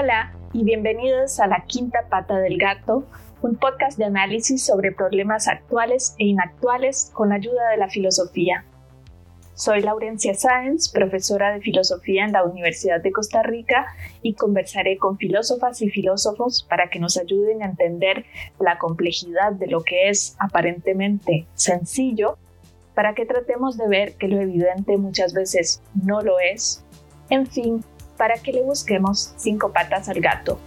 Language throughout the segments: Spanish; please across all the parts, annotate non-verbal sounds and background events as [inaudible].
Hola y bienvenidos a La Quinta Pata del Gato, un podcast de análisis sobre problemas actuales e inactuales con ayuda de la filosofía. Soy Laurencia Sáenz, profesora de filosofía en la Universidad de Costa Rica y conversaré con filósofas y filósofos para que nos ayuden a entender la complejidad de lo que es aparentemente sencillo, para que tratemos de ver que lo evidente muchas veces no lo es. En fin, para que le busquemos cinco patas al gato.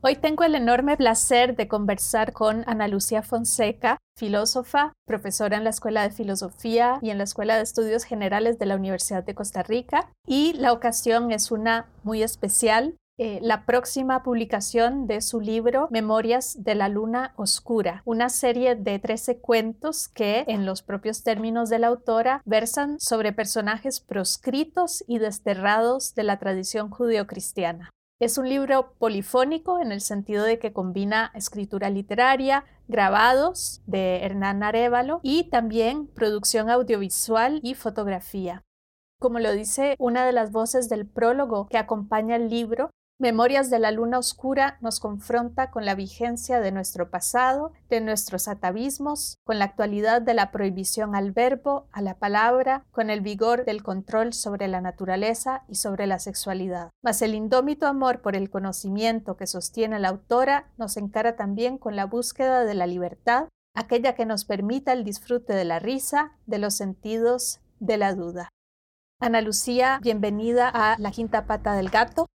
Hoy tengo el enorme placer de conversar con Ana Lucía Fonseca, filósofa, profesora en la Escuela de Filosofía y en la Escuela de Estudios Generales de la Universidad de Costa Rica. Y la ocasión es una muy especial eh, la próxima publicación de su libro Memorias de la Luna Oscura, una serie de 13 cuentos que, en los propios términos de la autora, versan sobre personajes proscritos y desterrados de la tradición judeocristiana. Es un libro polifónico en el sentido de que combina escritura literaria, grabados de Hernán Arevalo y también producción audiovisual y fotografía. Como lo dice una de las voces del prólogo que acompaña el libro, Memorias de la Luna Oscura nos confronta con la vigencia de nuestro pasado, de nuestros atavismos, con la actualidad de la prohibición al verbo, a la palabra, con el vigor del control sobre la naturaleza y sobre la sexualidad. Mas el indómito amor por el conocimiento que sostiene la autora nos encara también con la búsqueda de la libertad, aquella que nos permita el disfrute de la risa, de los sentidos, de la duda. Ana Lucía, bienvenida a La Quinta Pata del Gato.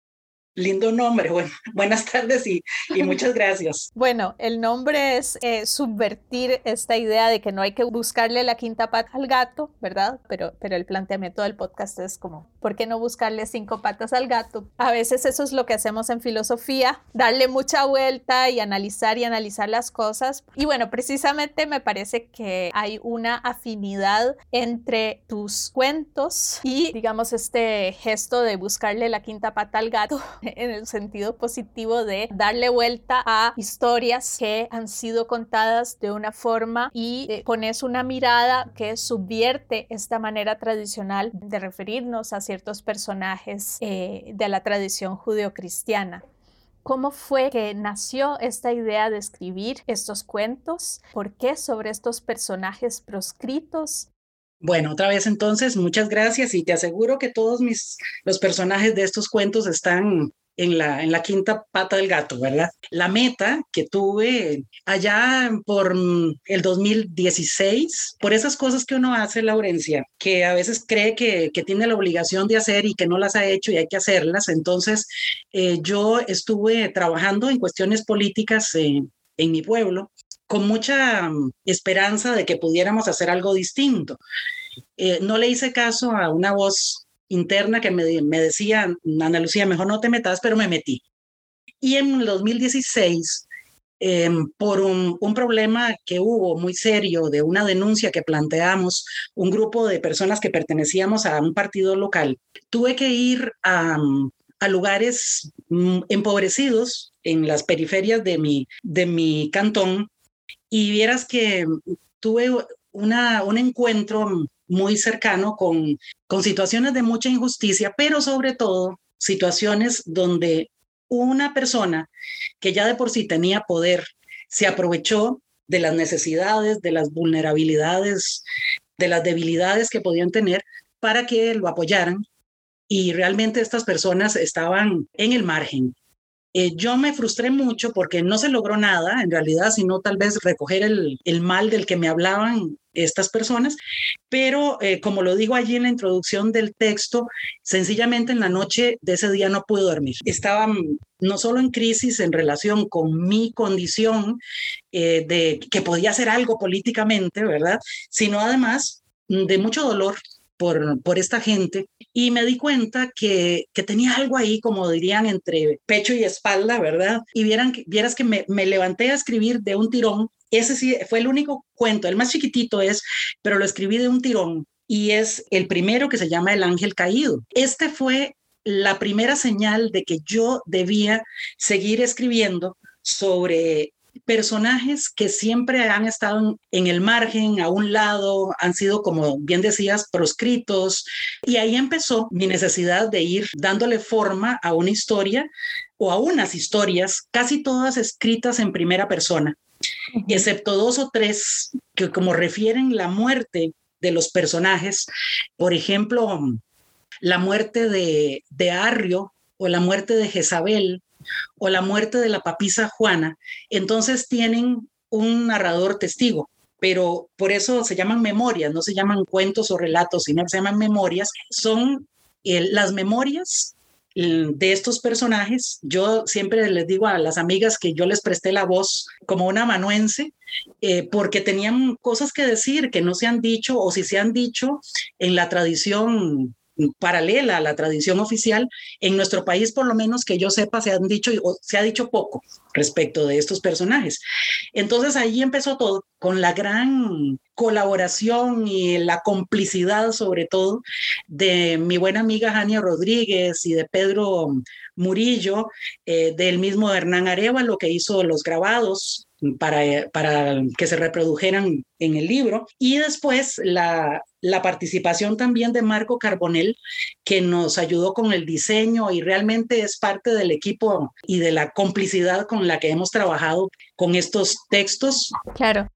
Lindo nombre. Bueno, [laughs] buenas tardes y, [laughs] muchas gracias. Bueno, el nombre es eh, subvertir esta idea de que no hay que buscarle la quinta pata al gato, ¿verdad? Pero, pero el planteamiento del podcast es como, ¿por qué no buscarle cinco patas al gato? A veces eso es lo que hacemos en filosofía, darle mucha vuelta y analizar y analizar las cosas. Y bueno, precisamente me parece que hay una afinidad entre tus cuentos y, digamos, este gesto de buscarle la quinta pata al gato [laughs] [laughs] en el sentido positivo de darle vuelta a historias que han sido contadas de una forma y eh, pones una mirada que subvierte esta manera tradicional de referirnos a ciertos personajes eh, de la tradición judeocristiana. ¿Cómo fue que nació esta idea de escribir estos cuentos? ¿Por qué sobre estos personajes proscritos? Bueno, otra vez entonces, muchas gracias y te aseguro que todos mis, los personajes de estos cuentos están en la, en la quinta pata del gato, ¿verdad? La meta que tuve allá por el 2016, por esas cosas que uno hace, Laurencia, que a veces cree que, que tiene la obligación de hacer y que no las ha hecho y hay que hacerlas. Entonces, eh, yo estuve trabajando en cuestiones políticas en mi pueblo con mucha mm, esperanza de que pudiéramos hacer algo distinto. Eh, no le hice caso a una voz interna que me, me, decía, Ana Lucía, mejor no te metas, pero me metí. Y en el 2016, em, por un, un, problema que hubo muy serio de una denuncia que planteamos un grupo de personas que pertenecíamos a un partido local, tuve que ir a, a lugares mm, empobrecidos en las periferias de mi, de mi cantón y vieras que tuve un encuentro muy cercano con situaciones de mucha injusticia, pero sobre todo situaciones donde una persona que ya de por sí tenía poder se aprovechó de las necesidades, de las vulnerabilidades, de las debilidades que podían tener para que lo apoyaran. Y realmente estas personas estaban en el margen. Eh, yo me frustré mucho porque no se logró nada, en realidad, sino tal vez recoger el, mal del que me hablaban estas personas, pero eh, como lo digo allí en la introducción del texto, sencillamente en la noche de ese día no pude dormir. Estaba mm, no solo en crisis en relación con mi condición eh, de que podía hacer algo políticamente, ¿verdad? Sino además mm, de mucho dolor por, por esta gente y me di cuenta que, que, tenía algo ahí, como dirían, entre pecho y espalda, ¿verdad? Y vieran, vieras que me, levanté a escribir de un tirón. Ese sí fue el único cuento, el más chiquitito es, pero lo escribí de un tirón y es el primero que se llama El Ángel Caído. Este fue la primera señal de que yo debía seguir escribiendo sobre personajes que siempre han estado en el margen, a un lado, han sido, como bien decías, proscritos. Y ahí empezó mi necesidad de ir dándole forma a una historia o a unas historias, casi todas escritas en primera persona, excepto dos o tres que como refieren la muerte de los personajes, por ejemplo, la muerte de, de Arrio o la muerte de Jezabel o la muerte de la papisa Juana, entonces tienen un narrador testigo, pero por eso se llaman memorias, no se llaman cuentos o relatos, sino que se llaman memorias. Son las memorias mm, de estos personajes. Yo siempre les digo a las amigas que yo les presté la voz como una amanuense, eh, porque tenían cosas que decir que no se han dicho o si se han dicho en la tradición paralela a la tradición oficial, en nuestro país, por lo menos que yo sepa, se han dicho o se ha dicho poco respecto de estos personajes. Entonces ahí empezó todo con la gran colaboración y la complicidad sobre todo de mi buena amiga Jania Rodríguez y de Pedro Murillo, eh, del mismo Hernán lo que hizo los grabados para, para que se reprodujeran en el libro. Y después la, la participación también de Marco Carbonell, que nos ayudó con el diseño y realmente es parte del equipo y de la complicidad con la que hemos trabajado con estos textos. Claro.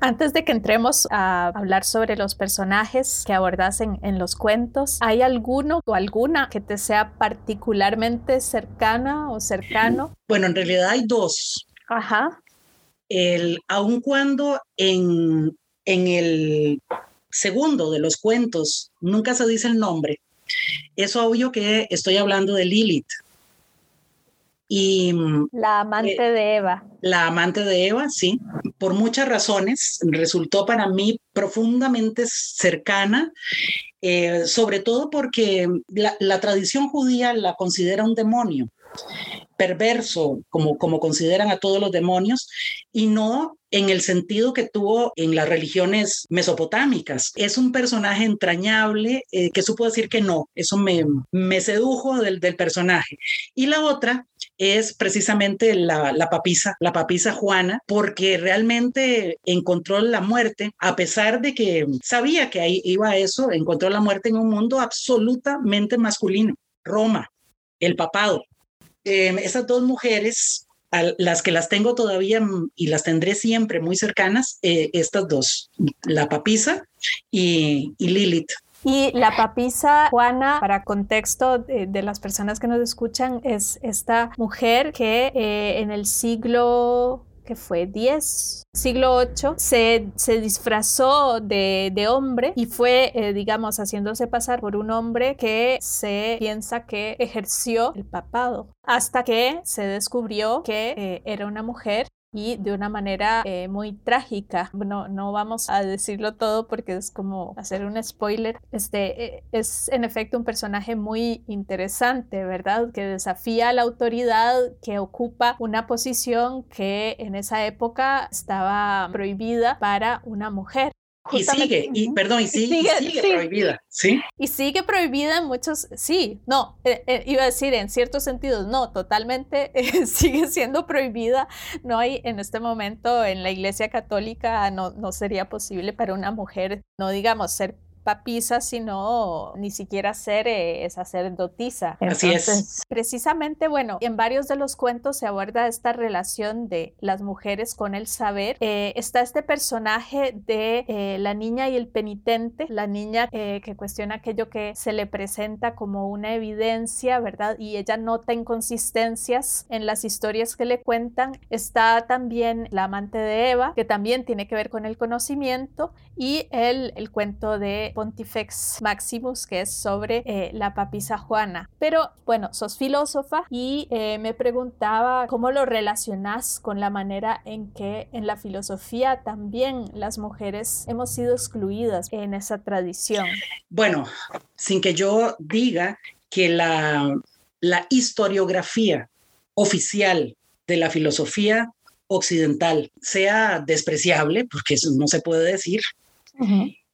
Antes de que entremos a hablar sobre los personajes que abordas en, en, los cuentos, ¿hay alguno o alguna que te sea particularmente cercana o cercano? Bueno, en realidad hay dos. Ajá el, aun cuando en, en el segundo de los cuentos nunca se dice el nombre, es obvio que estoy hablando de Lilith. Y, la amante eh, de Eva. La amante de Eva, sí. Por muchas razones resultó para mí profundamente cercana, eh, sobre todo porque la, la tradición judía la considera un demonio perverso, como, como consideran a todos los demonios, y no en el sentido que tuvo en las religiones mesopotámicas. Es un personaje entrañable eh, que supo decir que no, eso me, me sedujo del, del, personaje. Y la otra es precisamente la, la, papisa, la papisa Juana, porque realmente encontró la muerte, a pesar de que sabía que ahí iba eso, encontró la muerte en un mundo absolutamente masculino. Roma, el papado, eh, esas dos mujeres, las que las tengo todavía y las tendré siempre muy cercanas, eh, estas dos, la papisa y, Lilith. Y la papisa Juana, para contexto de, las personas que nos escuchan, es esta mujer que eh, en el siglo que fue 10, siglo 8, se, se disfrazó de, de, hombre y fue, eh, digamos, haciéndose pasar por un hombre que se piensa que ejerció el papado, hasta que se descubrió que eh, era una mujer y de una manera eh, muy trágica. No, no vamos a decirlo todo porque es como hacer un spoiler. Este eh, es en efecto un personaje muy interesante, ¿verdad? Que desafía a la autoridad, que ocupa una posición que en esa época estaba prohibida para una mujer. Y sigue, y perdón, y sigue, sigue, prohibida, ¿sí? Y sigue prohibida en muchos, sí, no, eh, eh, iba a decir en ciertos sentidos, no, totalmente [laughs] eh, sigue siendo prohibida. No hay en este momento en la Iglesia Católica, no, no sería posible para una mujer, no digamos ser papisa, sino ni siquiera ser eh, sacerdotisa. Así es. Precisamente, bueno, en varios de los cuentos se aborda esta relación de las mujeres con el saber. Eh, está este personaje de eh, la niña y el penitente, la niña que cuestiona aquello que se le presenta como una evidencia, ¿verdad? Y ella nota inconsistencias en las historias que le cuentan. Está también la amante de Eva, que también tiene que ver con el conocimiento, y el, el cuento de Pontifex Maximus, que es sobre eh, la papisa Juana. Pero bueno, sos filósofa y eh, me preguntaba cómo lo relacionas con la manera en que en la filosofía también las mujeres hemos sido excluidas en esa tradición. Bueno, sin que yo diga que la, la historiografía oficial de la filosofía occidental sea despreciable, porque eso no se puede decir,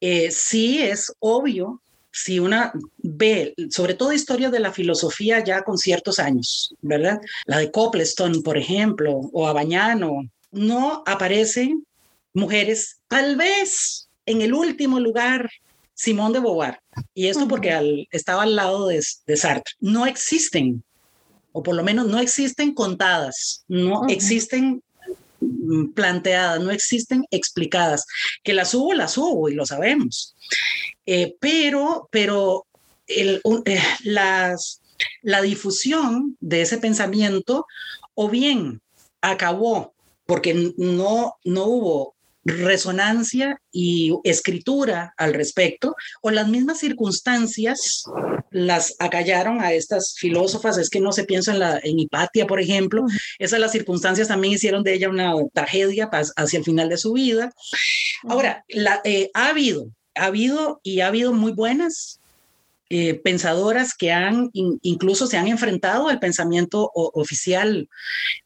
eh, sí es obvio si una ve, sobre todo historias de la filosofía ya con ciertos años, ¿verdad? La de Copleston, por ejemplo, o Abañano, no aparecen mujeres, tal vez en el último lugar, Simón de Beauvoir. Y esto porque estaba al lado de, Sartre. No existen, o por lo menos no existen contadas, no existen planteadas, no existen explicadas. Que las hubo, las hubo y lo sabemos. Eh, pero, pero eh, las, la difusión de ese pensamiento o bien acabó porque no, no hubo resonancia y escritura al respecto, o las mismas circunstancias las acallaron a estas filósofas, es que no se piensa en, la, en Hipatia, por ejemplo, esas las circunstancias también hicieron de ella una tragedia hacia el final de su vida. Ahora, la, eh, ha habido, ha habido y ha habido muy buenas eh, pensadoras que han incluso se han enfrentado al pensamiento oficial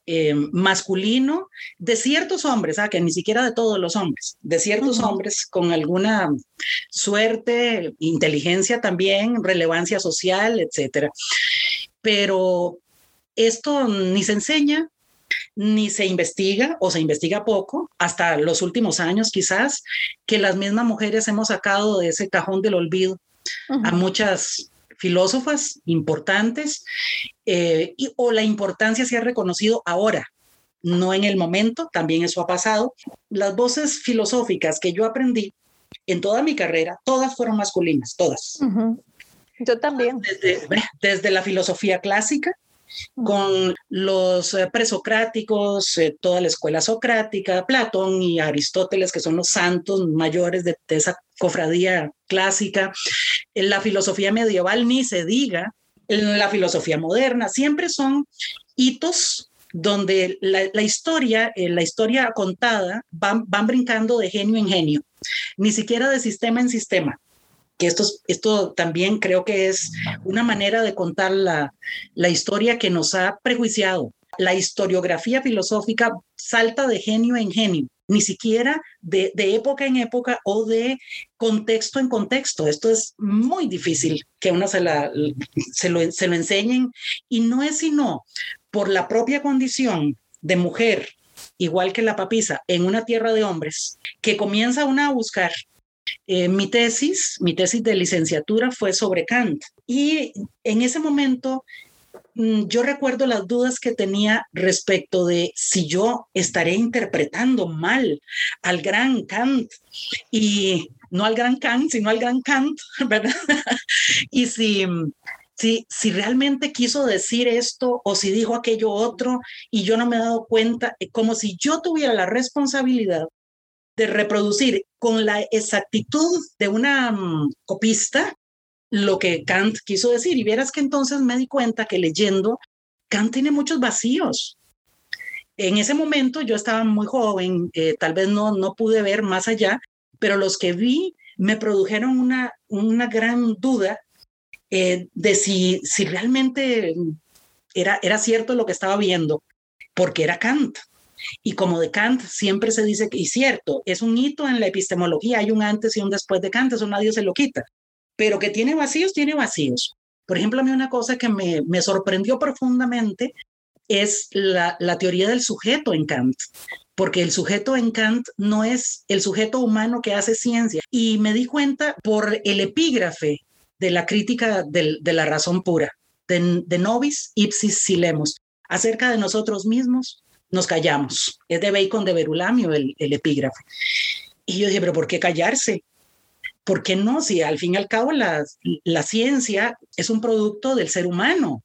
eh, masculino de ciertos hombres, ¿ah? que ni siquiera de todos los hombres, de ciertos hombres con alguna suerte, inteligencia también, relevancia social, etcétera. Pero esto ni se enseña, ni se investiga o se investiga poco, hasta los últimos años quizás, que las mismas mujeres hemos sacado de ese cajón del olvido a muchas filósofas importantes eh, y, o la importancia se ha reconocido ahora, no en el momento, también eso ha pasado. Las voces filosóficas que yo aprendí en toda mi carrera, todas fueron masculinas, todas. Yo también. Desde, desde, la filosofía clásica, con los eh, presocráticos, eh, toda la escuela socrática, Platón y Aristóteles, que son los santos mayores de, esa cofradía clásica, en la filosofía medieval ni se diga, en la filosofía moderna, siempre son hitos donde la, historia, eh, la historia contada, van, van brincando de genio en genio, ni siquiera de sistema en sistema que esto, esto también creo que es una manera de contar la, la historia que nos ha prejuiciado. La historiografía filosófica salta de genio en genio, ni siquiera de, de, época en época o de contexto en contexto. Esto es muy difícil que uno se, la, se, lo, se lo enseñen y no es sino por la propia condición de mujer, igual que la papisa, en una tierra de hombres, que comienza una a buscar eh, mi tesis, mi tesis de licenciatura fue sobre Kant y en ese momento mm, yo recuerdo las dudas que tenía respecto de si yo estaré interpretando mal al gran Kant y no al gran Kant, sino al gran Kant, [laughs] ¿verdad? y si, si, si realmente quiso decir esto o si dijo aquello otro y yo no me he dado cuenta, como si yo tuviera la responsabilidad de reproducir con la exactitud de una mm, copista lo que Kant quiso decir. Y vieras que entonces me di cuenta que leyendo, Kant tiene muchos vacíos. En ese momento yo estaba muy joven, eh, tal vez no, no pude ver más allá, pero los que vi me produjeron una, una gran duda eh, de si, si realmente era, era cierto lo que estaba viendo, porque era Kant. Y como de Kant siempre se dice y cierto, es un hito en la epistemología, hay un antes y un después de Kant, eso nadie se lo quita, pero que tiene vacíos, tiene vacíos. Por ejemplo, a mí una cosa que me, me sorprendió profundamente es la, la teoría del sujeto en Kant, porque el sujeto en Kant no es el sujeto humano que hace ciencia. Y me di cuenta por el epígrafe de la crítica de la razón pura, de, de nobis ipsis silemos, acerca de nosotros mismos nos callamos. Es de Bacon de Berulamio el, el epígrafe. Y yo dije, pero ¿por qué callarse? ¿Por qué no? Si al fin y al cabo la, ciencia es un producto del ser humano,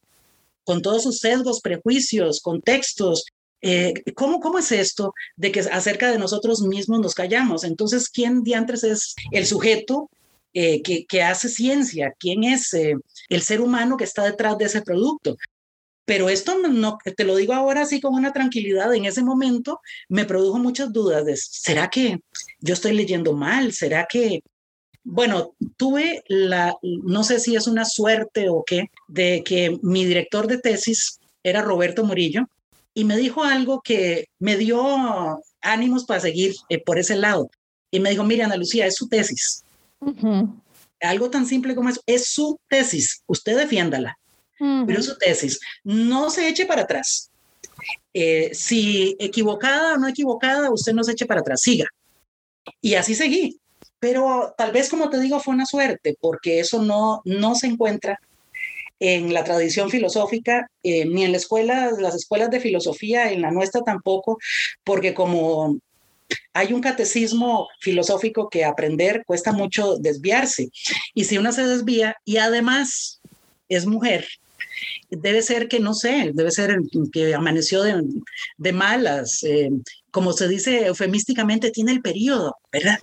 con todos sus sesgos, prejuicios, contextos. Eh, ¿cómo, ¿Cómo es esto de que acerca de nosotros mismos nos callamos? Entonces, ¿quién diantres es el sujeto eh, que, que, hace ciencia? ¿Quién es eh, el ser humano que está detrás de ese producto? Pero esto no, te lo digo ahora así con una tranquilidad, en ese momento me produjo muchas dudas de, ¿será que yo estoy leyendo mal? ¿Será que, bueno, tuve la, no sé si es una suerte o qué, de que mi director de tesis era Roberto Murillo y me dijo algo que me dio ánimos para seguir eh, por ese lado. Y me dijo, mire, Ana Lucía, es su tesis. Algo tan simple como eso, es su tesis, usted defiéndala pero su tesis. No se eche para atrás. eh, si equivocada o no equivocada, usted no se eche para atrás, siga. Y así seguí. Pero tal vez, como te digo, fue una suerte, porque eso no, no se encuentra en la tradición filosófica, eh, ni en la escuela, las escuelas de filosofía, en la nuestra tampoco, porque como hay un catecismo filosófico que aprender cuesta mucho desviarse. Y si una se desvía y además es mujer, debe ser que no sé, debe ser que amaneció de, malas, eh, como se dice eufemísticamente, tiene el periodo, ¿verdad?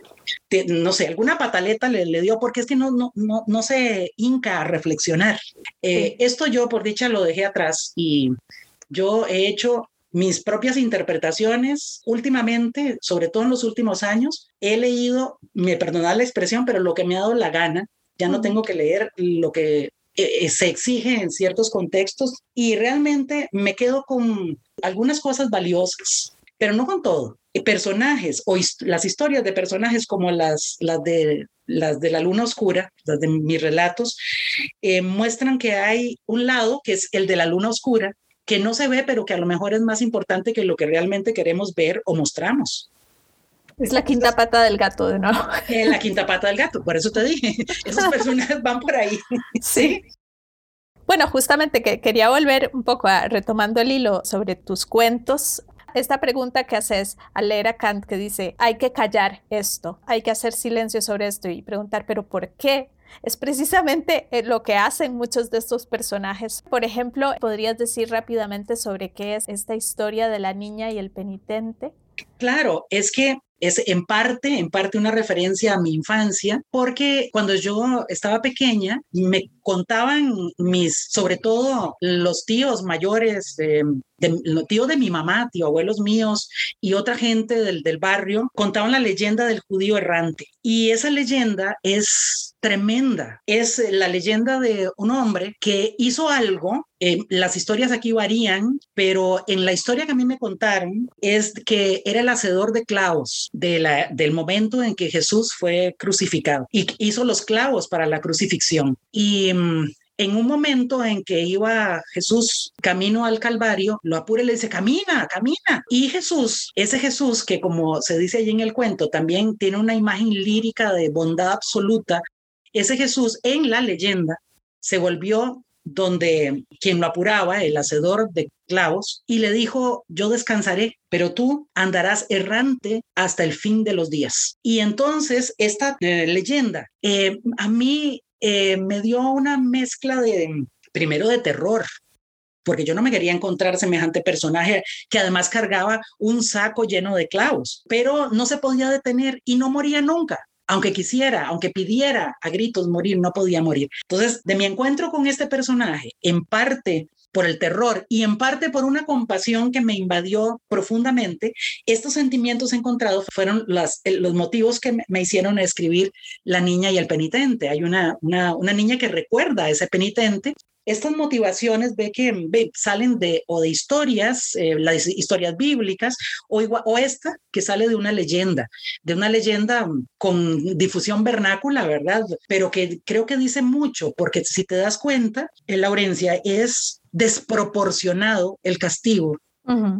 no sé, alguna pataleta le, le, dio porque es que no, no, no, no se hinca a reflexionar. Eh, esto yo por dicha lo dejé atrás y yo he hecho mis propias interpretaciones últimamente, sobre todo en los últimos años, he leído, me perdonad la expresión, pero lo que me ha dado la gana, ya no tengo que leer lo que eh, eh, se exige en ciertos contextos y realmente me quedo con algunas cosas valiosas, pero no con todo personajes o las historias de personajes como las, las, de, las de la luna oscura, las de mis relatos, eh, muestran que hay un lado que es el de la luna oscura, que no se ve, pero que a lo mejor es más importante que lo que realmente queremos ver o mostramos. Es la quinta pata del gato, de nuevo. Es la quinta pata del gato, por eso te dije, [laughs] esos personajes van por ahí. Sí. Bueno, justamente que quería volver un poco a retomando el hilo sobre tus cuentos esta pregunta que haces al leer a Kant que dice, hay que callar esto, hay que hacer silencio sobre esto y preguntar, pero ¿por qué? Es precisamente eh, lo que hacen muchos de estos personajes. Por ejemplo, ¿podrías decir rápidamente sobre qué es esta historia de la niña y el penitente? Claro, es que es en parte, en parte una referencia a mi infancia, porque cuando yo estaba pequeña me contaban mis, sobre todo los tíos mayores, eh, tíos de mi mamá, tío abuelos míos y otra gente del, del barrio, contaban la leyenda del judío errante. Y esa leyenda es tremenda. Es la leyenda de un hombre que hizo algo. Eh, las historias aquí varían, pero en la historia que a mí me contaron es que era el hacedor de clavos de del momento en que Jesús fue crucificado y hizo los clavos para la crucifixión. Y mm, en un momento en que iba Jesús camino al Calvario, lo apura y le dice, camina, camina. Y Jesús, ese Jesús que como se dice allí en el cuento, también tiene una imagen lírica de bondad absoluta, ese Jesús en la leyenda se volvió donde quien lo apuraba, el hacedor de clavos, y le dijo, yo descansaré, pero tú andarás errante hasta el fin de los días. Y entonces esta eh, leyenda eh, a mí eh, me dio una mezcla de, primero de terror, porque yo no me quería encontrar semejante personaje que además cargaba un saco lleno de clavos, pero no se podía detener y no moría nunca aunque quisiera, aunque pidiera a gritos morir, no podía morir. Entonces, de mi encuentro con este personaje, en parte por el terror y en parte por una compasión que me invadió profundamente, estos sentimientos encontrados fueron los motivos que me hicieron escribir La niña y el penitente. Hay una, una, niña que recuerda a ese penitente estas motivaciones ve que salen de o de historias, eh, las historias bíblicas, o, esta que sale de una leyenda, de una leyenda con difusión vernácula, ¿verdad? Pero que creo que dice mucho, porque si te das cuenta, en Laurencia es desproporcionado el castigo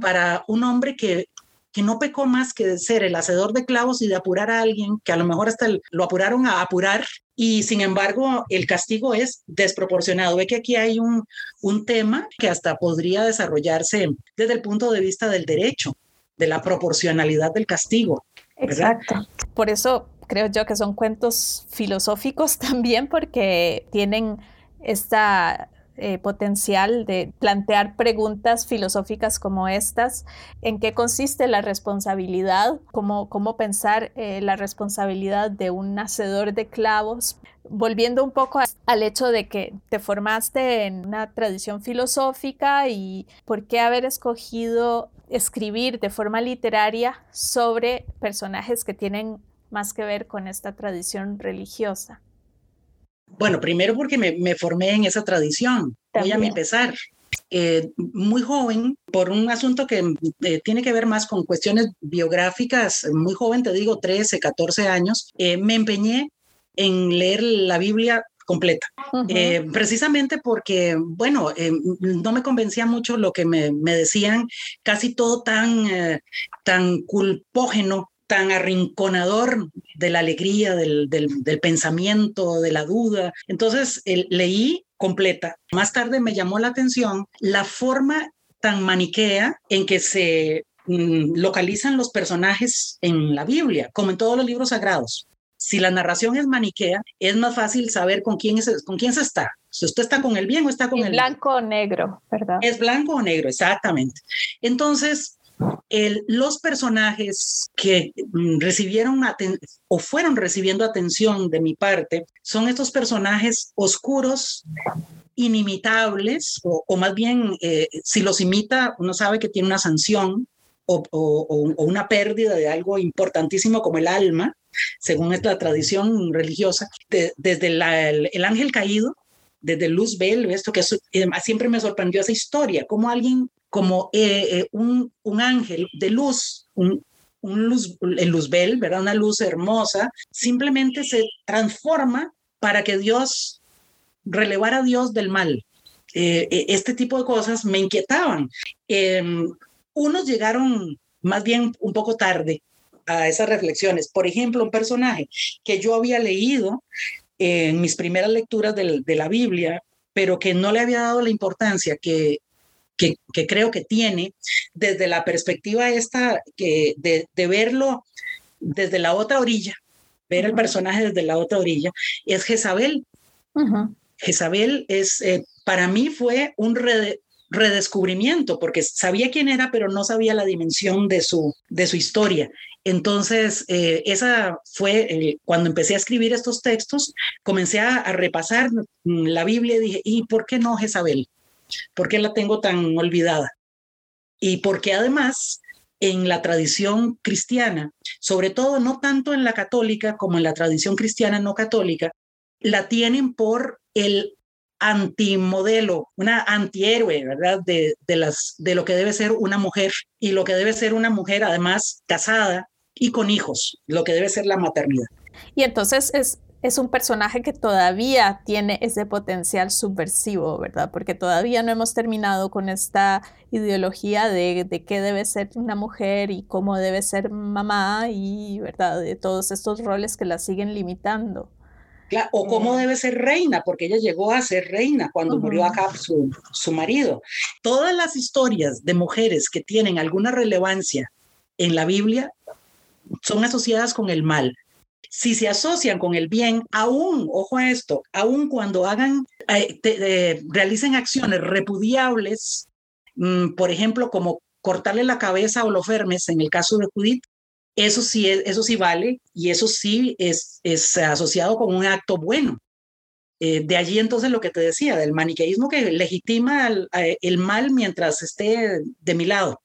para un hombre que que no pecó más que de ser el hacedor de clavos y de apurar a alguien, que a lo mejor hasta lo apuraron a apurar, y sin embargo el castigo es desproporcionado. Ve que aquí hay un, un tema que hasta podría desarrollarse desde el punto de vista del derecho, de la proporcionalidad del castigo. Exacto. Por eso creo yo que son cuentos filosóficos [laughs] también porque tienen esta eh, potencial de plantear preguntas filosóficas como estas, en qué consiste la responsabilidad, cómo, cómo pensar eh, la responsabilidad de un hacedor de clavos. Volviendo un poco al hecho de que te formaste en una tradición filosófica y por qué haber escogido escribir de forma literaria sobre personajes que tienen más que ver con esta tradición religiosa. Bueno, primero porque me, formé en esa tradición. Voy a empezar. Eh, muy joven, por un asunto que eh, tiene que ver más con cuestiones biográficas, muy joven, te digo, 13, 14 años, eh, me empeñé en leer la Biblia completa. Eh, precisamente porque, bueno, no me convencía mucho lo que me, decían, casi todo tan, tan culpógeno, tan arrinconador de la alegría, del, pensamiento, de la duda. Entonces leí completa. Más tarde me llamó la atención la forma tan maniquea en que se mm, localizan los personajes en la Biblia, como en todos los libros sagrados. Si la narración es maniquea, es más fácil saber con quién, es, con quién se está. Si usted está con el bien o está con el, blanco o negro, ¿verdad? Es blanco o negro, exactamente. Entonces, los personajes que mm, recibieron o fueron recibiendo atención de mi parte son estos personajes oscuros, inimitables, o, más bien, eh, si los imita, uno sabe que tiene una sanción o, una pérdida de algo importantísimo como el alma, según es la tradición religiosa, desde el, ángel caído, desde Luz Bell, esto que siempre me sorprendió esa historia, como alguien, como eh, eh, un, un, ángel de luz, un, un luz, el Luzbel, ¿verdad? Una luz hermosa, simplemente se transforma para que Dios relevara a Dios del mal. Eh, este tipo de cosas me inquietaban. Em, unos llegaron más bien un poco tarde a esas reflexiones. Por ejemplo, un personaje que yo había leído en mis primeras lecturas de, la Biblia, pero que no le había dado la importancia que, que, creo que tiene desde la perspectiva esta que de, verlo desde la otra orilla, ver el personaje desde la otra orilla, es Jezabel. Jezabel es, eh, para mí fue un, redescubrimiento, porque sabía quién era, pero no sabía la dimensión de su, de su historia. Entonces, eh, esa fue cuando empecé a escribir estos textos, comencé a, repasar la Biblia y dije, ¿y por qué no Jezabel? ¿Por qué la tengo tan olvidada? Y porque además en la tradición cristiana, sobre todo no tanto en la católica como en la tradición cristiana no católica, la tienen por el antimodelo, una antihéroe, ¿verdad? De, de, las, de lo que debe ser una mujer y lo que debe ser una mujer además casada y con hijos, lo que debe ser la maternidad. Y entonces es, es un personaje que todavía tiene ese potencial subversivo, ¿verdad? Porque todavía no hemos terminado con esta ideología de, de qué debe ser una mujer y cómo debe ser mamá y, ¿verdad? De todos estos roles que la siguen limitando o cómo debe ser reina, porque ella llegó a ser reina cuando murió acá su, su marido. Todas las historias de mujeres que tienen alguna relevancia en la Biblia son asociadas con el mal. Si se asocian con el bien, aún, ojo a esto, aún cuando hagan, eh, realicen acciones repudiables, mm, por ejemplo, como cortarle la cabeza a Holofernes en el caso de Judith, eso sí, eso sí vale y eso sí es, es asociado con un acto bueno. Eh, de allí entonces lo que te decía, del maniqueísmo que legitima el, mal mientras esté de mi lado.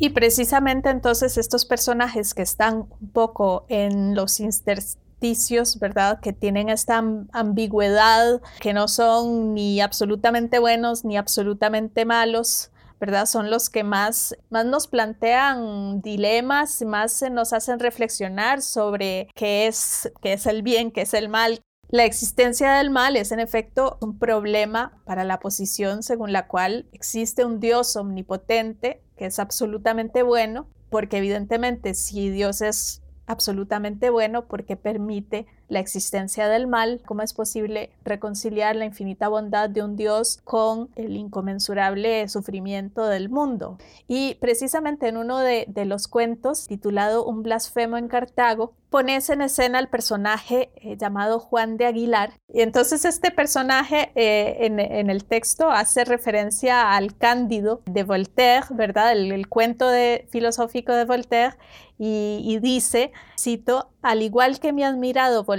Y precisamente entonces estos personajes que están un poco en los intersticios, ¿verdad? Que tienen esta ambigüedad, que no son ni absolutamente buenos ni absolutamente malos, ¿verdad? Son los que más, más nos plantean dilemas, más nos hacen reflexionar sobre qué es, qué es el bien, qué es el mal. La existencia del mal es en efecto un problema para la posición según la cual existe un Dios omnipotente que es absolutamente bueno, porque evidentemente si Dios es absolutamente bueno porque permite la existencia del mal, cómo es posible reconciliar la infinita bondad de un Dios con el inconmensurable sufrimiento del mundo. Y precisamente en uno de, los cuentos titulado Un blasfemo en Cartago, pones en escena al personaje eh, llamado Juan de Aguilar. Y entonces este personaje eh, en, el texto hace referencia al Cándido de Voltaire, ¿verdad? El, cuento de, filosófico de Voltaire, y, dice, cito, al igual que mi admirado Voltaire,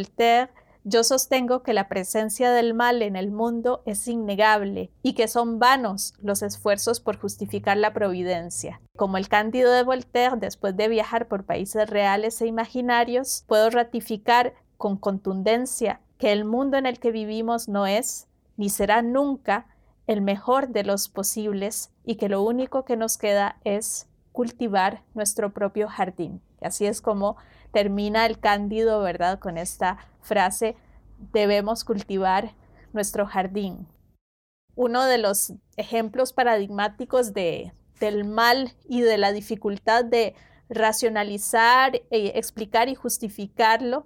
yo sostengo que la presencia del mal en el mundo es innegable y que son vanos los esfuerzos por justificar la providencia. Como el Cándido de Voltaire, después de viajar por países reales e imaginarios, puedo ratificar con contundencia que el mundo en el que vivimos no es, ni será nunca, el mejor de los posibles y que lo único que nos queda es cultivar nuestro propio jardín. Así es como termina el Cándido, ¿verdad? Con esta frase debemos cultivar nuestro jardín. Uno de los ejemplos paradigmáticos de, del mal y de la dificultad de racionalizar, eh, explicar y justificarlo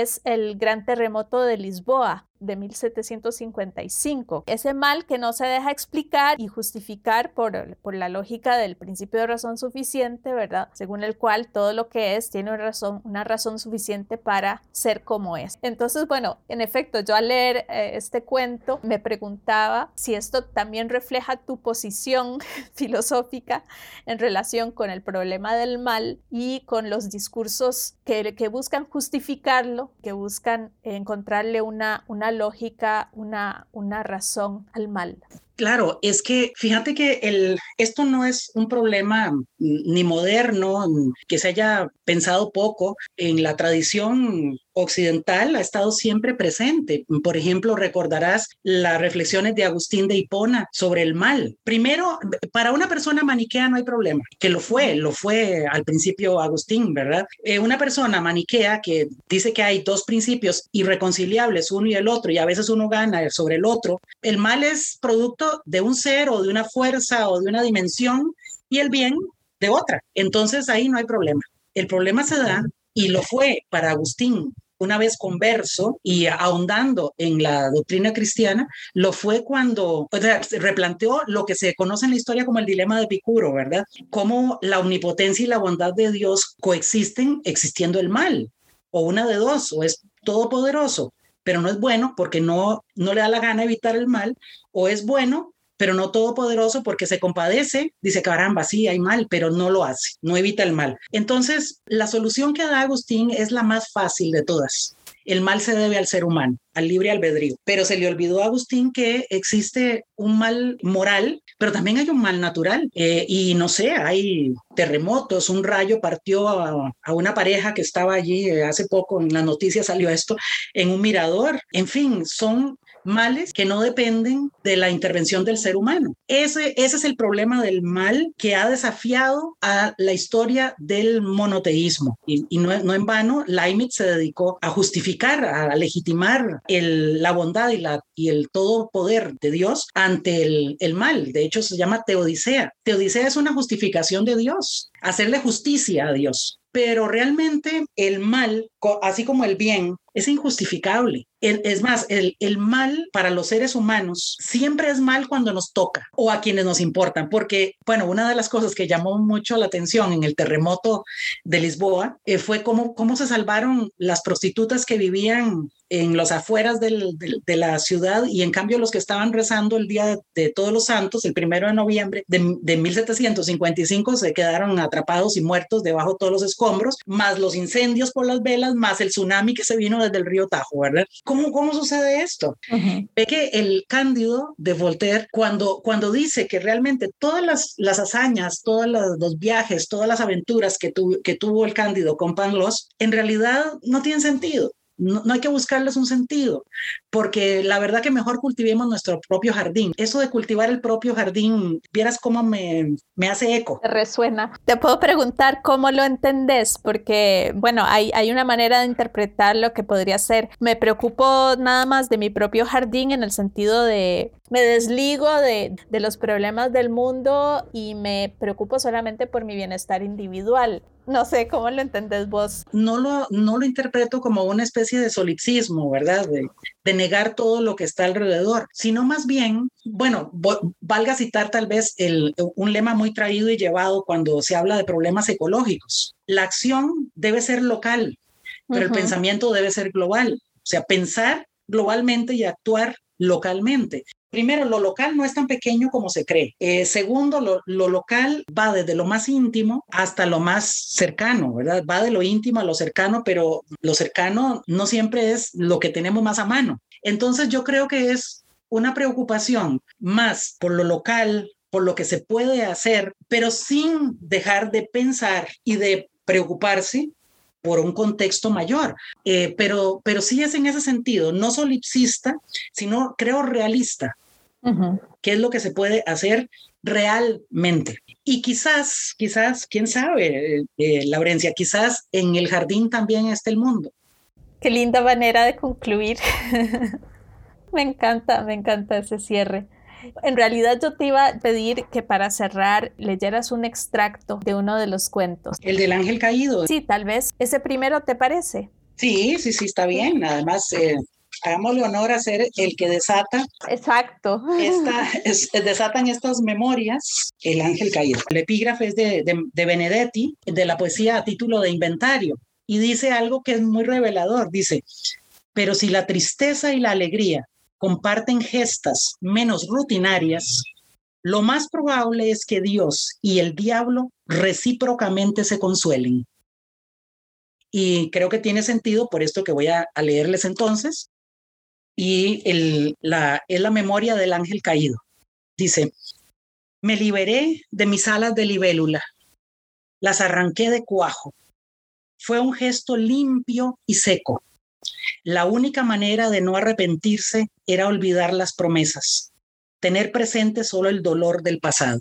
es el gran terremoto de Lisboa, de 1755. Ese mal que no se deja explicar y justificar por, por, la lógica del principio de razón suficiente, ¿verdad? Según el cual todo lo que es tiene una razón, una razón suficiente para ser como es. Entonces, bueno, en efecto, yo al leer eh, este cuento me preguntaba si esto también refleja tu posición [laughs] filosófica en relación con el problema del mal y con los discursos que, que buscan justificarlo, que buscan encontrarle una, una lógica, una, una razón al mal. Claro, es que fíjate que el, esto no es un problema ni moderno, que se haya pensado poco. En la tradición occidental ha estado siempre presente. Por ejemplo, recordarás las reflexiones de Agustín de Hipona sobre el mal. Primero, para una persona maniquea no hay problema, que lo fue, lo fue al principio Agustín, ¿verdad? Eh, una persona maniquea que dice que hay dos principios irreconciliables, uno y el otro, y a veces uno gana sobre el otro. El mal es producto de un ser o de una fuerza o de una dimensión y el bien de otra. Entonces ahí no hay problema. El problema se da y lo fue para Agustín una vez converso y ahondando en la doctrina cristiana, lo fue cuando replanteó lo que se conoce en la historia como el dilema de Epicuro, ¿verdad? Cómo la omnipotencia y la bondad de Dios coexisten existiendo el mal, o una de dos, o es todopoderoso, pero no es bueno porque no, no le da la gana evitar el mal, o es bueno pero no todopoderoso porque se compadece, dice, caramba, sí, hay mal, pero no lo hace, no evita el mal. Entonces, la solución que da Agustín es la más fácil de todas. El mal se debe al ser humano, al libre albedrío. Pero se le olvidó a Agustín que existe un mal moral, pero también hay un mal natural. Eh, y no sé, hay terremotos, un rayo partió a, a una pareja que estaba allí eh, hace poco, en la noticia salió esto, en un mirador. En fin, son males que no dependen de la intervención del ser humano. Ese, ese es el problema del mal que ha desafiado a la historia del monoteísmo. Y, no, no, en vano, Leibniz se dedicó a justificar, a legitimar la bondad y, y el todo poder de Dios ante el, el mal. De hecho, se llama teodicea. Teodicea es una justificación de Dios, hacerle justicia a Dios pero realmente el mal, así como el bien, es injustificable. Es más, el, el, mal para los seres humanos siempre es mal cuando nos toca o a quienes nos importan, porque, bueno, una de las cosas que llamó mucho la atención en el terremoto de Lisboa eh, fue cómo, cómo se salvaron las prostitutas que vivían en los afueras del, de, la ciudad y en cambio los que estaban rezando el día de, todos los santos, el primero de noviembre de, de 1755, se quedaron atrapados y muertos debajo de todos los escombros, más los incendios por las velas, más el tsunami que se vino desde el río Tajo, ¿verdad? ¿Cómo, cómo sucede esto? Ve que el Cándido de Voltaire, cuando, cuando dice que realmente todas las, las hazañas, todos los, viajes, todas las aventuras que, que tuvo el Cándido con Pangloss, en realidad no tienen sentido no, hay que buscarles un sentido, porque la verdad que mejor cultivemos nuestro propio jardín. Eso de cultivar el propio jardín, vieras cómo me, me hace eco. Te resuena. Te puedo preguntar cómo lo entendés, porque, bueno, hay, hay una manera de interpretar lo que podría ser, me preocupo nada más de mi propio jardín en el sentido de, me desligo de, de los problemas del mundo y me preocupo solamente por mi bienestar individual. No sé cómo lo entendés vos. No lo, no lo interpreto como una especie de solipsismo, ¿verdad? De, de negar todo lo que está alrededor, sino más bien, bueno, valga citar tal vez el, un lema muy traído y llevado cuando se habla de problemas ecológicos. La acción debe ser local, pero el pensamiento debe ser global. O sea, pensar globalmente y actuar localmente. Primero, lo local no es tan pequeño como se cree. Eh, segundo, lo, local va desde lo más íntimo hasta lo más cercano, ¿verdad? Va de lo íntimo a lo cercano, pero lo cercano no siempre es lo que tenemos más a mano. Entonces, yo creo que es una preocupación más por lo local, por lo que se puede hacer, pero sin dejar de pensar y de preocuparse por un contexto mayor. Eh, pero, pero sí es en ese sentido, no solipsista, sino creo realista. ¿Qué es lo que se puede hacer realmente? Y quizás, quizás, quién sabe, eh, Laurencia, quizás en el jardín también está el mundo. Qué linda manera de concluir. [laughs] me encanta, me encanta ese cierre. En realidad yo te iba a pedir que para cerrar leyeras un extracto de uno de los cuentos. El del ángel caído. Sí, tal vez. ¿Ese primero te parece? Sí, sí, sí, está bien. Además, eh, hagámosle honor a ser el que desata. Exacto. Esta, desatan estas memorias, el ángel caído. El epígrafe es de, de Benedetti, de la poesía a título de inventario, y dice algo que es muy revelador. Dice, pero si la tristeza y la alegría comparten gestas menos rutinarias, lo más probable es que Dios y el diablo recíprocamente se consuelen. Y creo que tiene sentido por esto que voy a, leerles entonces. Y el, la, es la memoria del ángel caído. Dice, me liberé de mis alas de libélula, las arranqué de cuajo. Fue un gesto limpio y seco la única manera de no arrepentirse era olvidar las promesas, tener presente solo el dolor del pasado.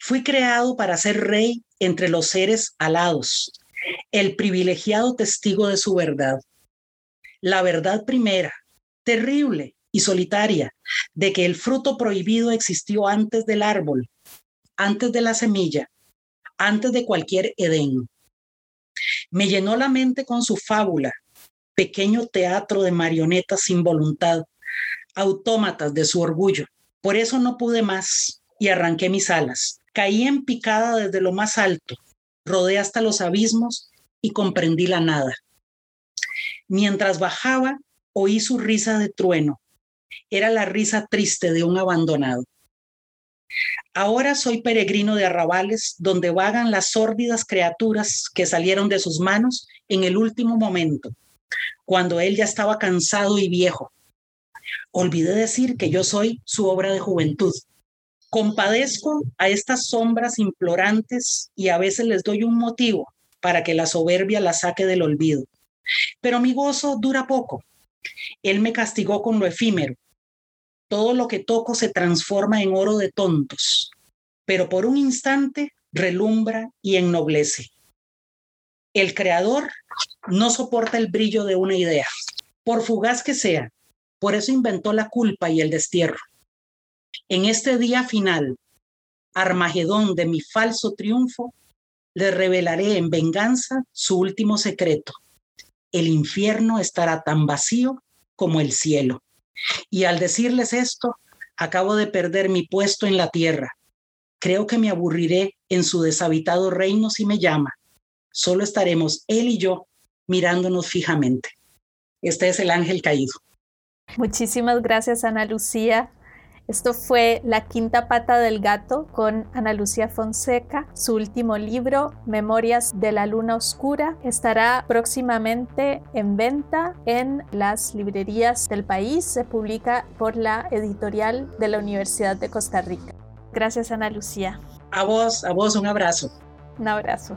Fui creado para ser rey entre los seres alados, el privilegiado testigo de su verdad. La verdad primera, terrible y solitaria, de que el fruto prohibido existió antes del árbol, antes de la semilla, antes de cualquier Edén. Me llenó la mente con su fábula, pequeño teatro de marionetas sin voluntad, autómatas de su orgullo. Por eso no pude más y arranqué mis alas. Caí en picada desde lo más alto, rodé hasta los abismos y comprendí la nada. Mientras bajaba, oí su risa de trueno. Era la risa triste de un abandonado. Ahora soy peregrino de arrabales donde vagan las sórdidas criaturas que salieron de sus manos en el último momento, cuando él ya estaba cansado y viejo. Olvidé decir que yo soy su obra de juventud. Compadezco a estas sombras implorantes y a veces les doy un motivo para que la soberbia la saque del olvido. Pero mi gozo dura poco. Él me castigó con lo efímero. Todo lo que toco se transforma en oro de tontos, pero por un instante relumbra y ennoblece. El creador no soporta el brillo de una idea, por fugaz que sea. Por eso inventó la culpa y el destierro. En este día final, Armagedón de mi falso triunfo, le revelaré en venganza su último secreto. El infierno estará tan vacío como el cielo. Y al decirles esto, acabo de perder mi puesto en la tierra. Creo que me aburriré en su deshabitado reino si me llama. Solo estaremos él y yo mirándonos fijamente. Este es el ángel caído. Muchísimas gracias, Ana Lucía. Esto fue La quinta pata del gato con Ana Lucía Fonseca. Su último libro, Memorias de la Luna Oscura, estará próximamente en venta en las librerías del país. Se publica por la editorial de la Universidad de Costa Rica. Gracias, Ana Lucía. A vos, a vos un abrazo. Un abrazo.